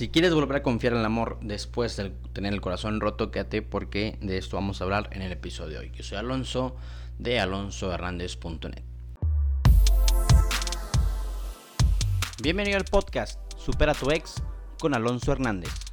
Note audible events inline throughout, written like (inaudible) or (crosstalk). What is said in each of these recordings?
Si quieres volver a confiar en el amor después de tener el corazón roto, quédate porque de esto vamos a hablar en el episodio de hoy. Yo soy Alonso de alonsohernandez.net. Bienvenido al podcast Supera tu ex con Alonso Hernández.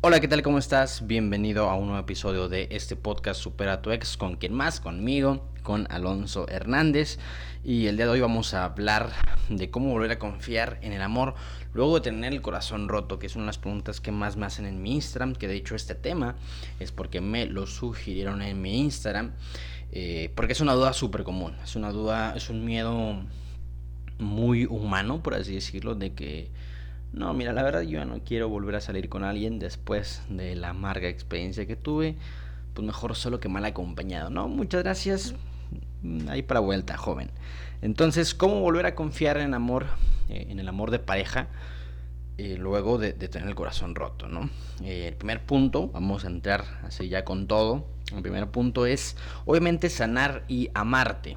Hola, ¿qué tal? ¿Cómo estás? Bienvenido a un nuevo episodio de este podcast Supera tu ex con quien más, conmigo, con Alonso Hernández. Y el día de hoy vamos a hablar de cómo volver a confiar en el amor luego de tener el corazón roto, que es una de las preguntas que más me hacen en mi Instagram, que de hecho este tema es porque me lo sugirieron en mi Instagram, eh, porque es una duda súper común, es una duda, es un miedo muy humano, por así decirlo, de que, no, mira, la verdad yo no quiero volver a salir con alguien después de la amarga experiencia que tuve, pues mejor solo que mal acompañado, ¿no? Muchas gracias, Mm, ahí para vuelta, joven. Entonces, ¿cómo volver a confiar en amor, eh, en el amor de pareja, eh, luego de, tener el corazón roto, ¿no? Eh, el primer punto, vamos a entrar así ya con todo. El primer punto es, obviamente, sanar y amarte.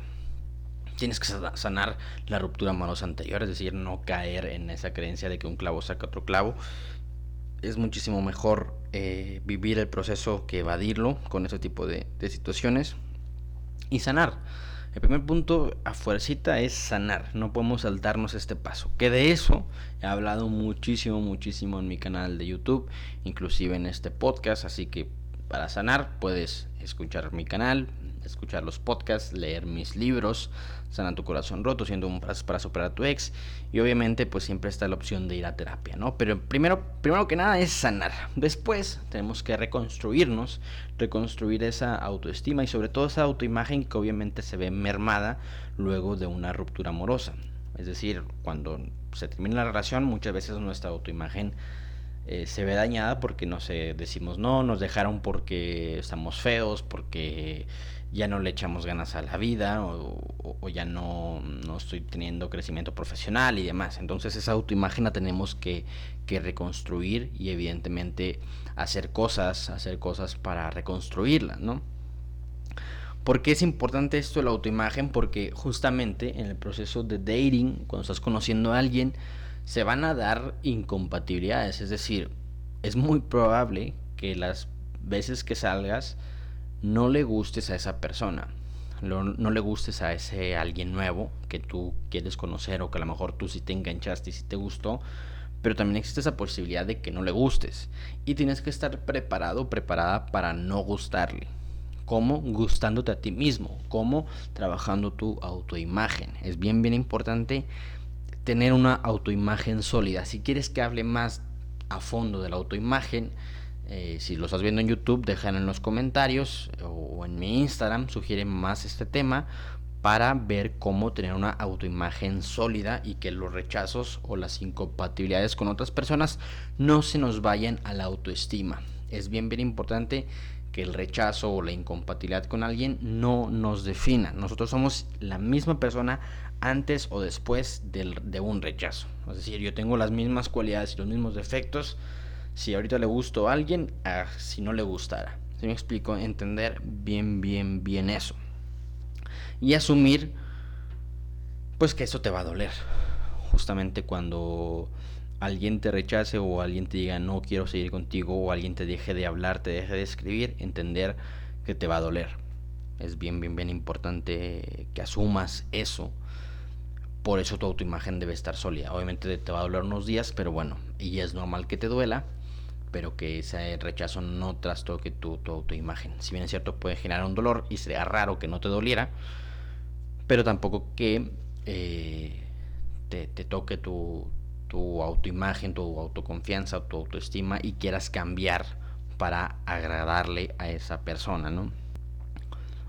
Tienes que sanar la ruptura amorosa anterior, es decir, no caer en esa creencia de que un clavo saca otro clavo. Es muchísimo mejor vivir el proceso que evadirlo con ese tipo de situaciones y sanar. El primer punto a fuercita es sanar, no podemos saltarnos este paso. Que de eso he hablado muchísimo, muchísimo en mi canal de YouTube, inclusive en este podcast, así que para sanar puedes escuchar mi canal, escuchar los podcasts, leer mis libros, Sana tu corazón roto, siendo un brazo para superar a tu ex. Y obviamente pues siempre está la opción de ir a terapia, ¿no? Pero primero, primero que nada es sanar. Después tenemos que reconstruirnos, reconstruir esa autoestima y sobre todo esa autoimagen que obviamente se ve mermada luego de una ruptura amorosa. Es decir, cuando se termina la relación muchas veces nuestra autoimagen eh, se ve dañada porque no sé, decimos no, nos dejaron porque estamos feos, porque ya no le echamos ganas a la vida o, ya no, no, estoy teniendo crecimiento profesional y demás. Entonces esa autoimagen la tenemos que, que, reconstruir y evidentemente hacer cosas, hacer cosas para reconstruirla, ¿no? ¿Por qué es importante esto de la autoimagen? Porque justamente en el proceso de dating, cuando estás conociendo a alguien, se van a dar incompatibilidades. Es decir, es muy probable que las veces que salgas no le gustes a esa persona. No, le gustes a ese alguien nuevo que tú quieres conocer o que a lo mejor tú sí te enganchaste y sí te gustó, pero también existe esa posibilidad de que no le gustes y tienes que estar preparado, preparada para no gustarle. ¿Cómo? Gustándote a ti mismo, ¿cómo? Trabajando tu autoimagen. Es bien, bien importante tener una autoimagen sólida. Si quieres que hable más a fondo de la autoimagen, eh, si lo estás viendo en YouTube, déjalo en los comentarios o en mi Instagram, sugiere más este tema para ver cómo tener una autoimagen sólida y que los rechazos o las incompatibilidades con otras personas no se nos vayan a la autoestima. Es bien, bien importante que el rechazo o la incompatibilidad con alguien no nos defina. Nosotros somos la misma persona antes o después de un rechazo. Es decir, yo tengo las mismas cualidades y los mismos defectos si ahorita le gusto a alguien, si no le gustara. Si me explico, entender bien, bien, bien eso. Y asumir, pues que eso te va a doler. Justamente cuando alguien te rechace o alguien te diga no quiero seguir contigo o alguien te deje de hablar, te deje de escribir, entender que te va a doler. Es bien, bien, bien importante que asumas eso. Por eso tu autoimagen debe estar sólida. Obviamente te va a doler unos días, pero bueno, y es normal que te duela, pero que ese rechazo no trastoque tu, autoimagen. Si bien es cierto, puede generar un dolor y sería raro que no te doliera, pero tampoco que eh, te, te toque tu, tu autoimagen, tu autoconfianza, tu autoestima y quieras cambiar para agradarle a esa persona, ¿no?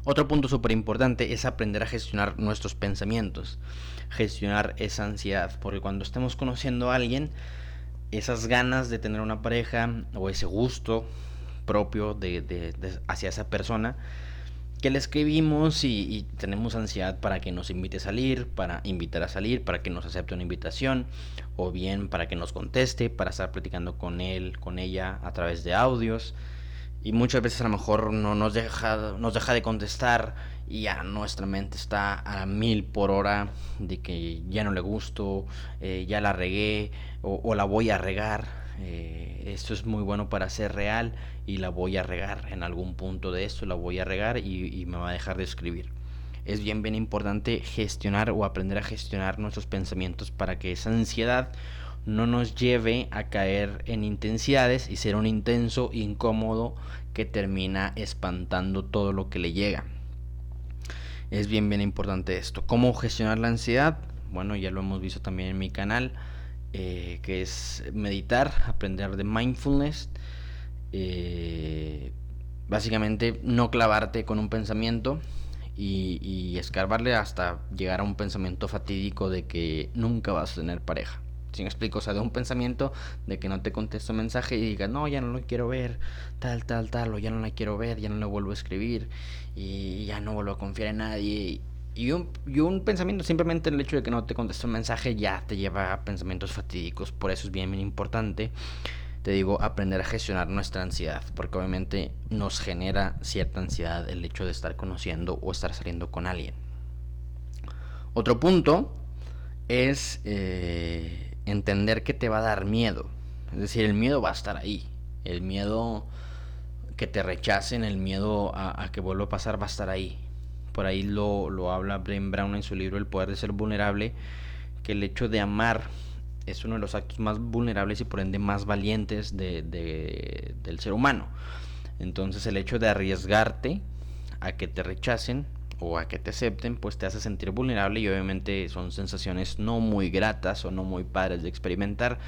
Otro punto súper importante es aprender a gestionar nuestros pensamientos, gestionar esa ansiedad, porque cuando estemos conociendo a alguien, esas ganas de tener una pareja o ese gusto propio de hacia esa persona, que le escribimos y, tenemos ansiedad para que nos invite a salir, para invitar a salir, para que nos acepte una invitación, o bien para que nos conteste, para estar platicando con él, con ella a través de audios. Y muchas veces a lo mejor no nos deja, nos deja de contestar y ya nuestra mente está a mil por hora de que ya no le gusto, eh, ya la regué o, la voy a regar. Eh, esto es muy bueno para ser real y la voy a regar en algún punto de esto, la voy a regar y, y me va a dejar de escribir. Es bien, bien importante gestionar o aprender a gestionar nuestros pensamientos para que esa ansiedad no nos lleve a caer en intensidades y ser un intenso incómodo que termina espantando todo lo que le llega. Es bien, bien importante esto. ¿Cómo gestionar la ansiedad? Bueno, ya lo hemos visto también en mi canal, eh, que es meditar, aprender de mindfulness. Eh, básicamente no clavarte con un pensamiento y, y escarbarle hasta llegar a un pensamiento fatídico de que nunca vas a tener pareja. Si me explico, o sea, de un pensamiento de que no te contesto mensaje y digas, no, ya no lo quiero ver, tal, tal, tal, o ya no la quiero ver, ya no le vuelvo a escribir y ya no vuelvo a confiar en nadie. Y un, un pensamiento, simplemente el hecho de que no te contesto un mensaje ya te lleva a pensamientos fatídicos. Por eso es bien, bien importante, te digo, aprender a gestionar nuestra ansiedad, porque obviamente nos genera cierta ansiedad el hecho de estar conociendo o estar saliendo con alguien. Otro punto es... Eh, entender que te va a dar miedo. Es decir, el miedo va a estar ahí. El miedo que te rechacen, el miedo a, que vuelva a pasar va a estar ahí. Por ahí lo, lo habla Brian Brown en su libro El poder de ser vulnerable, que el hecho de amar es uno de los actos más vulnerables y por ende más valientes de, del ser humano. Entonces el hecho de arriesgarte a que te rechacen o a que te acepten, pues te hace sentir vulnerable y obviamente son sensaciones no muy gratas o no muy padres de experimentar,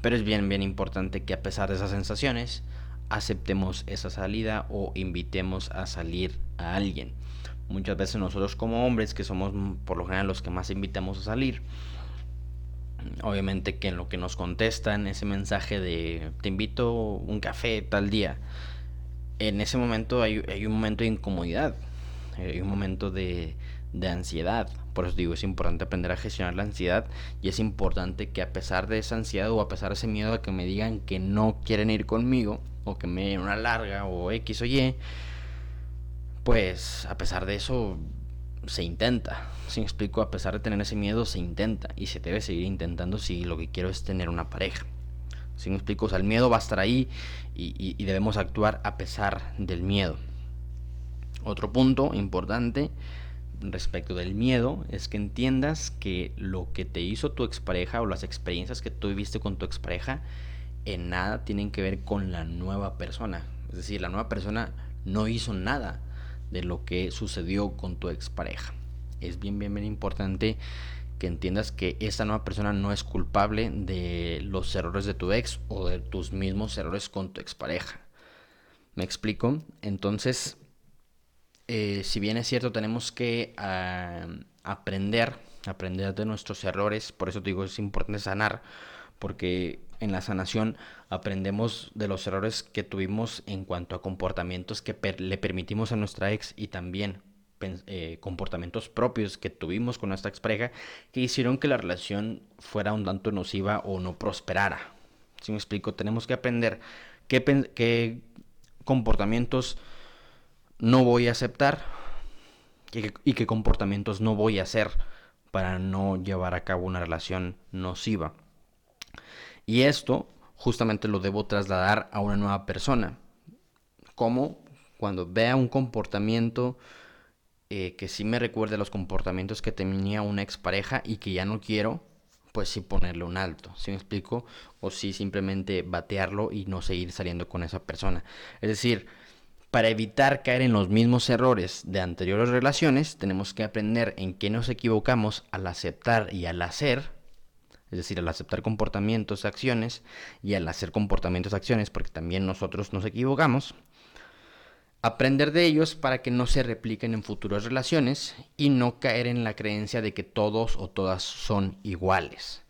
pero es bien, bien importante que a pesar de esas sensaciones, aceptemos esa salida o invitemos a salir a alguien. Muchas veces nosotros como hombres, que somos por lo general los que más invitamos a salir, obviamente que en lo que nos contestan ese mensaje de te invito un café tal día, en ese momento hay, hay un momento de incomodidad hay un momento de, ansiedad. Por eso digo, es importante aprender a gestionar la ansiedad y es importante que a pesar de esa ansiedad o a pesar de ese miedo a que me digan que no quieren ir conmigo o que me den una larga o X o Y, pues a pesar de eso se intenta. Si me explico, a pesar de tener ese miedo se intenta y se debe seguir intentando si lo que quiero es tener una pareja. Si me explico, o el miedo va a estar ahí y debemos actuar a pesar del miedo. Otro punto importante respecto del miedo es que entiendas que lo que te hizo tu expareja o las experiencias que tú viviste con tu expareja en nada tienen que ver con la nueva persona. Es decir, la nueva persona no hizo nada de lo que sucedió con tu expareja. Es bien, bien, bien importante que entiendas que esta nueva persona no es culpable de los errores de tu ex o de tus mismos errores con tu expareja. ¿Me explico? Entonces, eh, si bien es cierto, tenemos que ah, aprender, aprender de nuestros errores, por eso te digo, es importante sanar, porque en la sanación aprendemos de los errores que tuvimos en cuanto a comportamientos que le permitimos a nuestra ex y también eh, comportamientos propios que tuvimos con nuestra expareja que hicieron que la relación fuera un tanto nociva o no prosperara. Si me explico, tenemos que aprender qué, qué comportamientos no voy a aceptar y, qué comportamientos no voy a hacer para no llevar a cabo una relación nociva. Y esto justamente lo debo trasladar a una nueva persona. Como cuando vea un comportamiento eh, que sí me recuerde los comportamientos que tenía una expareja y que ya no quiero, pues sí ponerle un alto, ¿sí me explico? O sí simplemente batearlo y no seguir saliendo con esa persona. Es decir, para evitar caer en los mismos errores de anteriores relaciones, tenemos que aprender en qué nos equivocamos al aceptar y al hacer, es decir, al aceptar comportamientos, acciones, y al hacer comportamientos, acciones, porque también nosotros nos equivocamos. Aprender de ellos para que no se repliquen en futuras relaciones y no caer en la creencia de que todos o todas son iguales.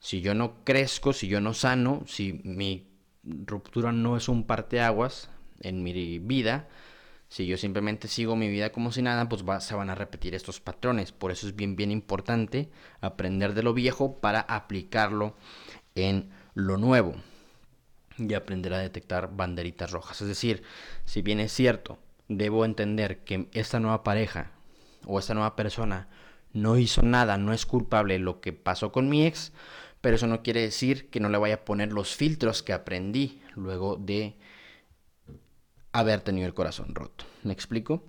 Si yo no crezco, si yo no sano, si mi ruptura no es un parteaguas, en mi vida, si yo simplemente sigo mi vida como si nada, pues se van a repetir estos patrones. Por eso es bien, bien importante aprender de lo viejo para aplicarlo en lo nuevo. y aprender a detectar banderitas rojas. Es decir, si bien es cierto, debo entender que esta nueva pareja o esta nueva persona no hizo nada, no es culpable lo que pasó con mi ex, pero eso no quiere decir que no le vaya a poner los filtros que aprendí luego de haber tenido el corazón roto. ¿Me explico?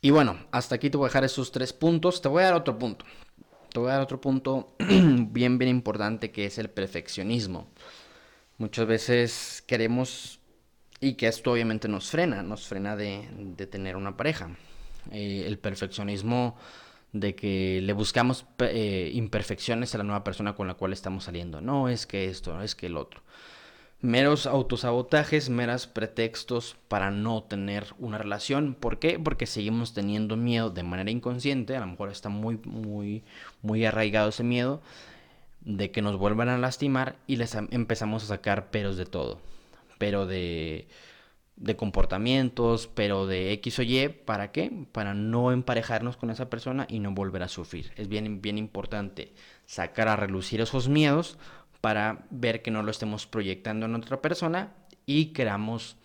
Y bueno, hasta aquí te voy a dejar esos tres puntos. Te voy a dar otro punto. Te voy a dar otro punto (clears throat) bien, bien importante que es el perfeccionismo. Muchas veces queremos, y que esto obviamente nos frena, nos frena de, tener una pareja. Eh, el perfeccionismo de que le buscamos eh, imperfecciones a la nueva persona con la cual estamos saliendo. No es que esto, no es que el otro meros autosabotajes, meras pretextos para no tener una relación. ¿Por qué? Porque seguimos teniendo miedo de manera inconsciente, a lo mejor está muy, muy, muy arraigado ese miedo de que nos vuelvan a lastimar y les empezamos a sacar peros de todo. Pero de, de comportamientos, pero de X o Y, ¿para qué? Para no emparejarnos con esa persona y no volver a sufrir. Es bien, bien importante sacar a relucir esos miedos para ver que no lo estemos proyectando en otra persona y queramos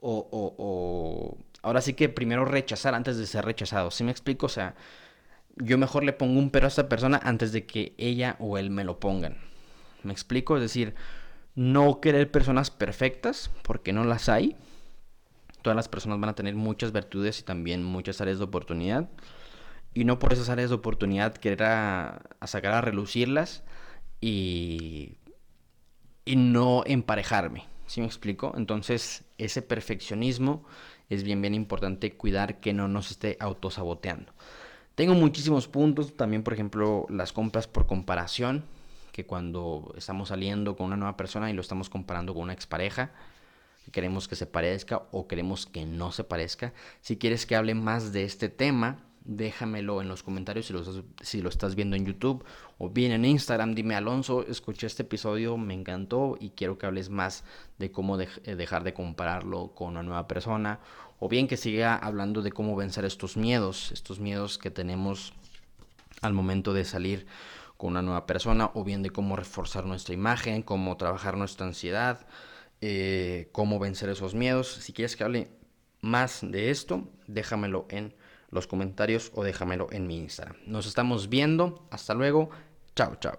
o, ahora sí que primero rechazar antes de ser rechazado. ¿Sí me explico? O sea, yo mejor le pongo un pero a esta persona antes de que ella o él me lo pongan. ¿Me explico? Es decir, no querer personas perfectas, porque no las hay. Todas las personas van a tener muchas virtudes y también muchas áreas de oportunidad. Y no por esas áreas de oportunidad querer a sacar a relucirlas y, y no emparejarme. ¿Sí me explico? Entonces, ese perfeccionismo es bien, bien importante cuidar que no nos esté autosaboteando. Tengo muchísimos puntos, también por ejemplo las compras por comparación, que cuando estamos saliendo con una nueva persona y lo estamos comparando con una expareja, queremos que se parezca o queremos que no se parezca. Si quieres que hable más de este tema, déjamelo en los comentarios si lo, estás viendo en YouTube o bien en Instagram. Dime, Alonso, escuché este episodio, me encantó y quiero que hables más de cómo eh, dejar de compararlo con una nueva persona. O bien que siga hablando de cómo vencer estos miedos, estos miedos que tenemos al momento de salir con una nueva persona, o bien de cómo reforzar nuestra imagen, cómo trabajar nuestra ansiedad, eh, cómo vencer esos miedos. Si quieres que hable más de esto, déjamelo en los comentarios o déjamelo en mi Instagram. Nos estamos viendo. Hasta luego. Chao, chao.